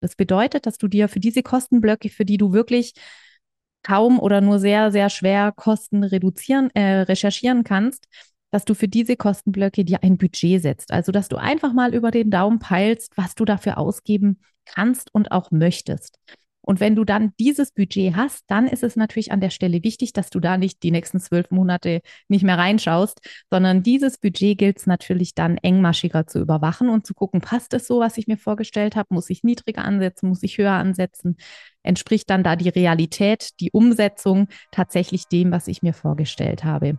Das bedeutet, dass du dir für diese Kostenblöcke, für die du wirklich kaum oder nur sehr, sehr schwer Kosten reduzieren, äh, recherchieren kannst, dass du für diese Kostenblöcke dir ein Budget setzt. Also, dass du einfach mal über den Daumen peilst, was du dafür ausgeben kannst und auch möchtest. Und wenn du dann dieses Budget hast, dann ist es natürlich an der Stelle wichtig, dass du da nicht die nächsten zwölf Monate nicht mehr reinschaust, sondern dieses Budget gilt es natürlich dann engmaschiger zu überwachen und zu gucken, passt es so, was ich mir vorgestellt habe? Muss ich niedriger ansetzen? Muss ich höher ansetzen? Entspricht dann da die Realität, die Umsetzung tatsächlich dem, was ich mir vorgestellt habe?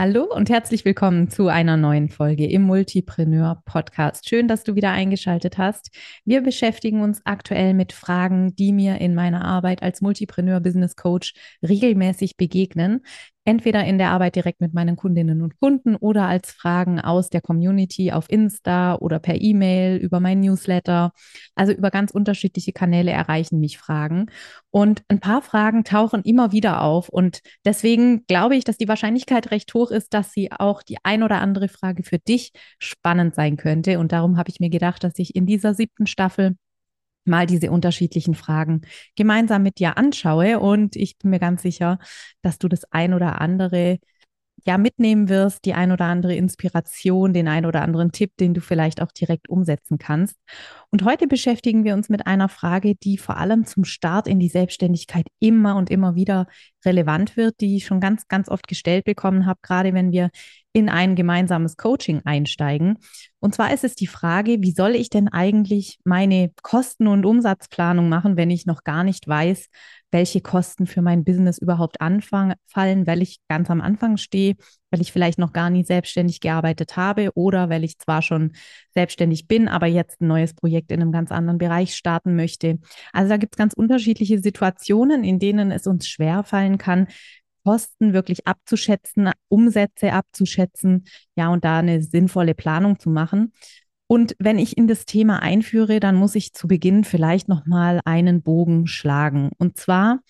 Hallo und herzlich willkommen zu einer neuen Folge im Multipreneur Podcast. Schön, dass du wieder eingeschaltet hast. Wir beschäftigen uns aktuell mit Fragen, die mir in meiner Arbeit als Multipreneur Business Coach regelmäßig begegnen entweder in der Arbeit direkt mit meinen Kundinnen und Kunden oder als Fragen aus der Community auf Insta oder per E-Mail, über mein Newsletter. Also über ganz unterschiedliche Kanäle erreichen mich Fragen. Und ein paar Fragen tauchen immer wieder auf. Und deswegen glaube ich, dass die Wahrscheinlichkeit recht hoch ist, dass sie auch die ein oder andere Frage für dich spannend sein könnte. Und darum habe ich mir gedacht, dass ich in dieser siebten Staffel mal diese unterschiedlichen Fragen gemeinsam mit dir anschaue. Und ich bin mir ganz sicher, dass du das ein oder andere ja mitnehmen wirst, die ein oder andere Inspiration, den ein oder anderen Tipp, den du vielleicht auch direkt umsetzen kannst. Und heute beschäftigen wir uns mit einer Frage, die vor allem zum Start in die Selbstständigkeit immer und immer wieder relevant wird, die ich schon ganz, ganz oft gestellt bekommen habe, gerade wenn wir in ein gemeinsames Coaching einsteigen. Und zwar ist es die Frage, wie soll ich denn eigentlich meine Kosten- und Umsatzplanung machen, wenn ich noch gar nicht weiß, welche Kosten für mein Business überhaupt anfangen, fallen, weil ich ganz am Anfang stehe, weil ich vielleicht noch gar nie selbstständig gearbeitet habe oder weil ich zwar schon selbstständig bin, aber jetzt ein neues Projekt in einem ganz anderen Bereich starten möchte. Also da gibt es ganz unterschiedliche Situationen, in denen es uns schwer fallen kann, Kosten wirklich abzuschätzen, Umsätze abzuschätzen, ja, und da eine sinnvolle Planung zu machen. Und wenn ich in das Thema einführe, dann muss ich zu Beginn vielleicht nochmal einen Bogen schlagen. Und zwar,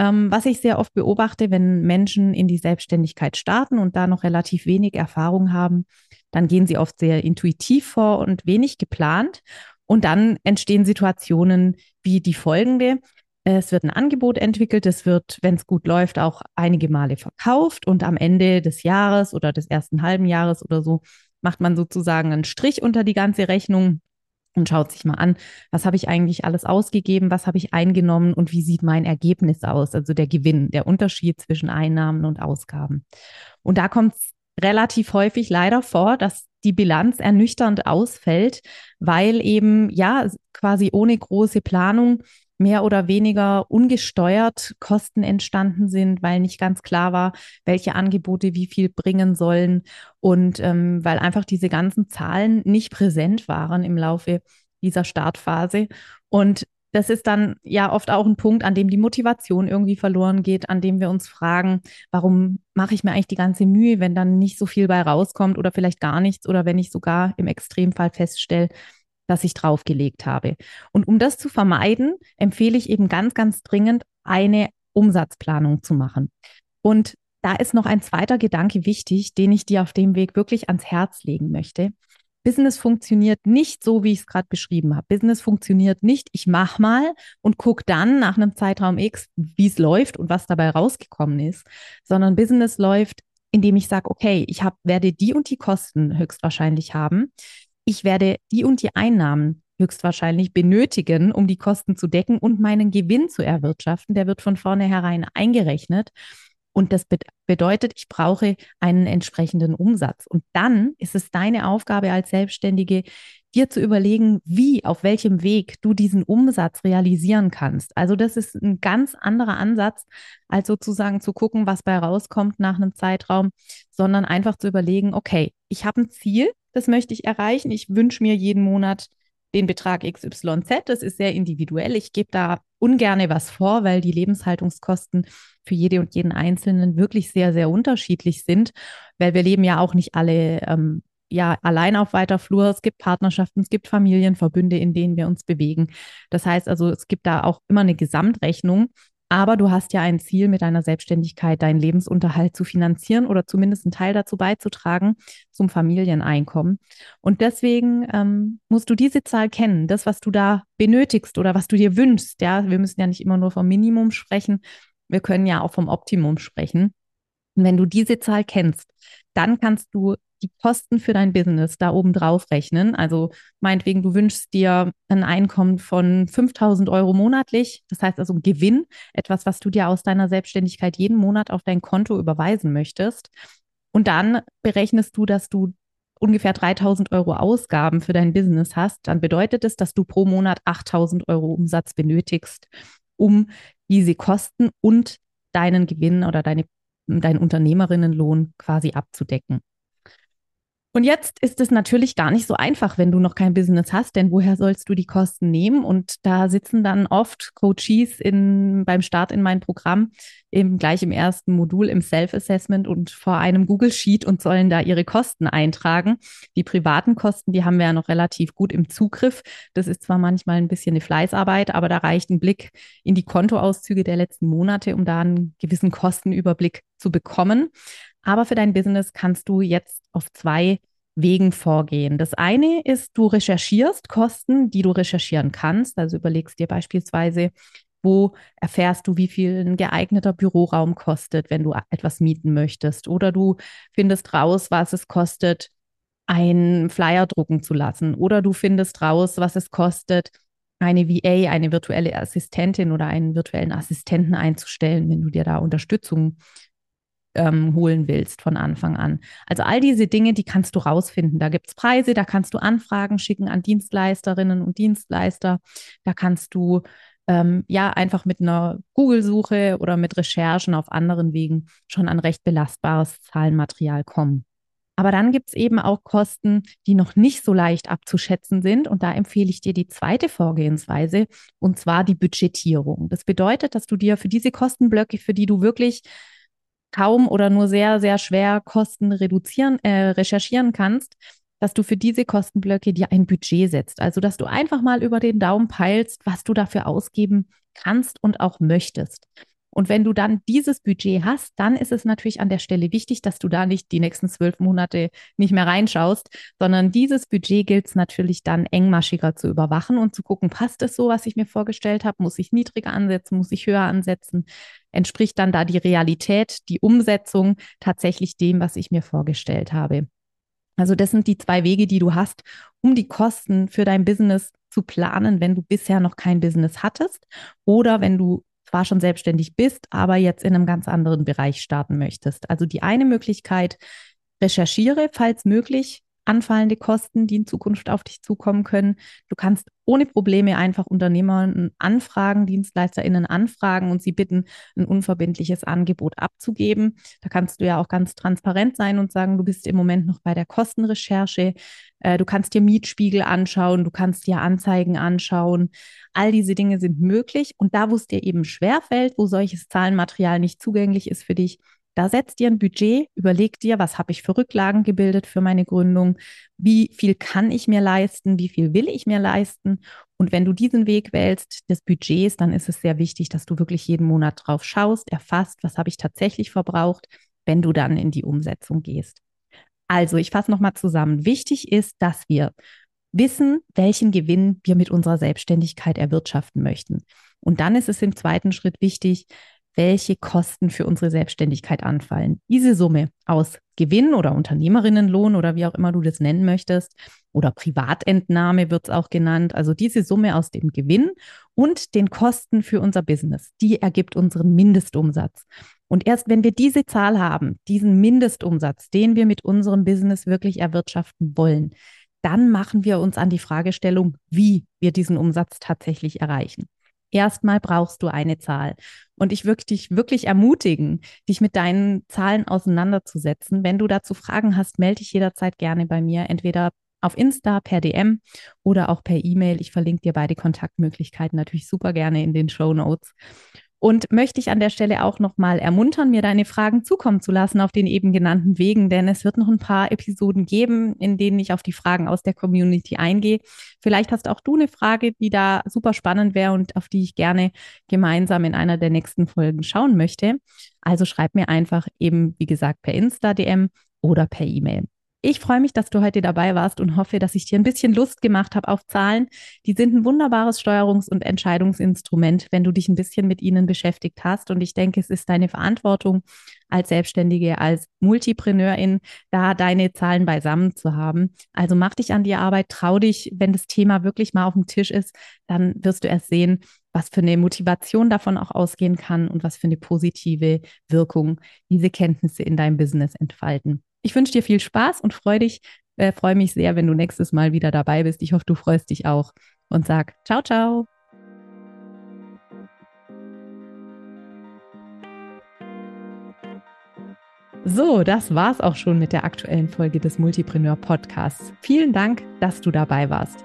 ähm, was ich sehr oft beobachte, wenn Menschen in die Selbstständigkeit starten und da noch relativ wenig Erfahrung haben, dann gehen sie oft sehr intuitiv vor und wenig geplant. Und dann entstehen Situationen wie die folgende. Es wird ein Angebot entwickelt, es wird, wenn es gut läuft, auch einige Male verkauft und am Ende des Jahres oder des ersten halben Jahres oder so macht man sozusagen einen Strich unter die ganze Rechnung und schaut sich mal an, was habe ich eigentlich alles ausgegeben, was habe ich eingenommen und wie sieht mein Ergebnis aus, also der Gewinn, der Unterschied zwischen Einnahmen und Ausgaben. Und da kommt es relativ häufig leider vor, dass die Bilanz ernüchternd ausfällt, weil eben ja quasi ohne große Planung mehr oder weniger ungesteuert Kosten entstanden sind, weil nicht ganz klar war, welche Angebote wie viel bringen sollen und ähm, weil einfach diese ganzen Zahlen nicht präsent waren im Laufe dieser Startphase. Und das ist dann ja oft auch ein Punkt, an dem die Motivation irgendwie verloren geht, an dem wir uns fragen, warum mache ich mir eigentlich die ganze Mühe, wenn dann nicht so viel bei rauskommt oder vielleicht gar nichts oder wenn ich sogar im Extremfall feststelle, das ich draufgelegt habe. Und um das zu vermeiden, empfehle ich eben ganz, ganz dringend, eine Umsatzplanung zu machen. Und da ist noch ein zweiter Gedanke wichtig, den ich dir auf dem Weg wirklich ans Herz legen möchte. Business funktioniert nicht so, wie ich es gerade beschrieben habe. Business funktioniert nicht, ich mache mal und gucke dann nach einem Zeitraum X, wie es läuft und was dabei rausgekommen ist, sondern Business läuft, indem ich sage, okay, ich hab, werde die und die Kosten höchstwahrscheinlich haben ich werde die und die Einnahmen höchstwahrscheinlich benötigen, um die Kosten zu decken und meinen Gewinn zu erwirtschaften. Der wird von vornherein eingerechnet. Und das bedeutet, ich brauche einen entsprechenden Umsatz. Und dann ist es deine Aufgabe als Selbstständige, dir zu überlegen, wie, auf welchem Weg du diesen Umsatz realisieren kannst. Also das ist ein ganz anderer Ansatz, als sozusagen zu gucken, was bei rauskommt nach einem Zeitraum, sondern einfach zu überlegen, okay, ich habe ein Ziel, das möchte ich erreichen. Ich wünsche mir jeden Monat den Betrag XYZ. Das ist sehr individuell. Ich gebe da ungerne was vor, weil die Lebenshaltungskosten für jede und jeden Einzelnen wirklich sehr, sehr unterschiedlich sind, weil wir leben ja auch nicht alle ähm, ja allein auf weiter Flur. Es gibt Partnerschaften, es gibt Familienverbünde, in denen wir uns bewegen. Das heißt also, es gibt da auch immer eine Gesamtrechnung. Aber du hast ja ein Ziel mit deiner Selbstständigkeit, deinen Lebensunterhalt zu finanzieren oder zumindest einen Teil dazu beizutragen zum Familieneinkommen. Und deswegen ähm, musst du diese Zahl kennen, das, was du da benötigst oder was du dir wünschst. Ja, wir müssen ja nicht immer nur vom Minimum sprechen. Wir können ja auch vom Optimum sprechen. Und wenn du diese Zahl kennst, dann kannst du die Kosten für dein Business da oben drauf rechnen. Also meinetwegen, du wünschst dir ein Einkommen von 5000 Euro monatlich. Das heißt also Gewinn, etwas, was du dir aus deiner Selbstständigkeit jeden Monat auf dein Konto überweisen möchtest. Und dann berechnest du, dass du ungefähr 3000 Euro Ausgaben für dein Business hast. Dann bedeutet es, dass du pro Monat 8000 Euro Umsatz benötigst, um diese Kosten und deinen Gewinn oder deine, deinen Unternehmerinnenlohn quasi abzudecken. Und jetzt ist es natürlich gar nicht so einfach, wenn du noch kein Business hast, denn woher sollst du die Kosten nehmen? Und da sitzen dann oft Coaches in, beim Start in mein Programm eben gleich im ersten Modul im Self-Assessment und vor einem Google Sheet und sollen da ihre Kosten eintragen. Die privaten Kosten, die haben wir ja noch relativ gut im Zugriff. Das ist zwar manchmal ein bisschen eine Fleißarbeit, aber da reicht ein Blick in die Kontoauszüge der letzten Monate, um da einen gewissen Kostenüberblick zu bekommen. Aber für dein Business kannst du jetzt auf zwei Wegen vorgehen. Das eine ist, du recherchierst Kosten, die du recherchieren kannst. Also überlegst dir beispielsweise, wo erfährst du, wie viel ein geeigneter Büroraum kostet, wenn du etwas mieten möchtest. Oder du findest raus, was es kostet, einen Flyer drucken zu lassen. Oder du findest raus, was es kostet, eine VA, eine virtuelle Assistentin oder einen virtuellen Assistenten einzustellen, wenn du dir da Unterstützung ähm, holen willst von Anfang an. Also all diese Dinge, die kannst du rausfinden. Da gibt es Preise, da kannst du Anfragen schicken an Dienstleisterinnen und Dienstleister. Da kannst du ähm, ja einfach mit einer Google-Suche oder mit Recherchen auf anderen Wegen schon an recht belastbares Zahlenmaterial kommen. Aber dann gibt es eben auch Kosten, die noch nicht so leicht abzuschätzen sind. Und da empfehle ich dir die zweite Vorgehensweise, und zwar die Budgetierung. Das bedeutet, dass du dir für diese Kostenblöcke, für die du wirklich kaum oder nur sehr, sehr schwer Kosten reduzieren, äh, recherchieren kannst, dass du für diese Kostenblöcke dir ein Budget setzt. Also, dass du einfach mal über den Daumen peilst, was du dafür ausgeben kannst und auch möchtest. Und wenn du dann dieses Budget hast, dann ist es natürlich an der Stelle wichtig, dass du da nicht die nächsten zwölf Monate nicht mehr reinschaust, sondern dieses Budget gilt es natürlich dann engmaschiger zu überwachen und zu gucken, passt es so, was ich mir vorgestellt habe? Muss ich niedriger ansetzen? Muss ich höher ansetzen? Entspricht dann da die Realität, die Umsetzung tatsächlich dem, was ich mir vorgestellt habe? Also das sind die zwei Wege, die du hast, um die Kosten für dein Business zu planen, wenn du bisher noch kein Business hattest oder wenn du zwar schon selbstständig bist, aber jetzt in einem ganz anderen Bereich starten möchtest. Also die eine Möglichkeit, recherchiere, falls möglich, anfallende Kosten, die in Zukunft auf dich zukommen können. Du kannst ohne Probleme einfach Unternehmer anfragen, DienstleisterInnen anfragen und sie bitten, ein unverbindliches Angebot abzugeben. Da kannst du ja auch ganz transparent sein und sagen, du bist im Moment noch bei der Kostenrecherche. Äh, du kannst dir Mietspiegel anschauen, du kannst dir Anzeigen anschauen. All diese Dinge sind möglich. Und da, wo es dir eben schwerfällt, wo solches Zahlenmaterial nicht zugänglich ist für dich, da setzt dir ein Budget, überleg dir, was habe ich für Rücklagen gebildet für meine Gründung, wie viel kann ich mir leisten, wie viel will ich mir leisten. Und wenn du diesen Weg wählst des Budgets, dann ist es sehr wichtig, dass du wirklich jeden Monat drauf schaust, erfasst, was habe ich tatsächlich verbraucht, wenn du dann in die Umsetzung gehst. Also, ich fasse nochmal zusammen. Wichtig ist, dass wir wissen, welchen Gewinn wir mit unserer Selbstständigkeit erwirtschaften möchten. Und dann ist es im zweiten Schritt wichtig, welche Kosten für unsere Selbstständigkeit anfallen. Diese Summe aus Gewinn oder Unternehmerinnenlohn oder wie auch immer du das nennen möchtest oder Privatentnahme wird es auch genannt. Also diese Summe aus dem Gewinn und den Kosten für unser Business, die ergibt unseren Mindestumsatz. Und erst wenn wir diese Zahl haben, diesen Mindestumsatz, den wir mit unserem Business wirklich erwirtschaften wollen, dann machen wir uns an die Fragestellung, wie wir diesen Umsatz tatsächlich erreichen. Erstmal brauchst du eine Zahl. Und ich würde dich wirklich ermutigen, dich mit deinen Zahlen auseinanderzusetzen. Wenn du dazu Fragen hast, melde dich jederzeit gerne bei mir, entweder auf Insta, per DM oder auch per E-Mail. Ich verlinke dir beide Kontaktmöglichkeiten natürlich super gerne in den Show Notes. Und möchte ich an der Stelle auch nochmal ermuntern, mir deine Fragen zukommen zu lassen auf den eben genannten Wegen, denn es wird noch ein paar Episoden geben, in denen ich auf die Fragen aus der Community eingehe. Vielleicht hast auch du eine Frage, die da super spannend wäre und auf die ich gerne gemeinsam in einer der nächsten Folgen schauen möchte. Also schreib mir einfach eben, wie gesagt, per Insta-DM oder per E-Mail. Ich freue mich, dass du heute dabei warst und hoffe, dass ich dir ein bisschen Lust gemacht habe auf Zahlen. Die sind ein wunderbares Steuerungs- und Entscheidungsinstrument, wenn du dich ein bisschen mit ihnen beschäftigt hast. Und ich denke, es ist deine Verantwortung als Selbstständige, als Multipreneurin, da deine Zahlen beisammen zu haben. Also mach dich an die Arbeit, trau dich, wenn das Thema wirklich mal auf dem Tisch ist, dann wirst du erst sehen, was für eine Motivation davon auch ausgehen kann und was für eine positive Wirkung diese Kenntnisse in deinem Business entfalten. Ich wünsche dir viel Spaß und freue dich, äh, freue mich sehr, wenn du nächstes Mal wieder dabei bist. Ich hoffe, du freust dich auch und sag ciao, ciao. So, das war's auch schon mit der aktuellen Folge des Multipreneur Podcasts. Vielen Dank, dass du dabei warst.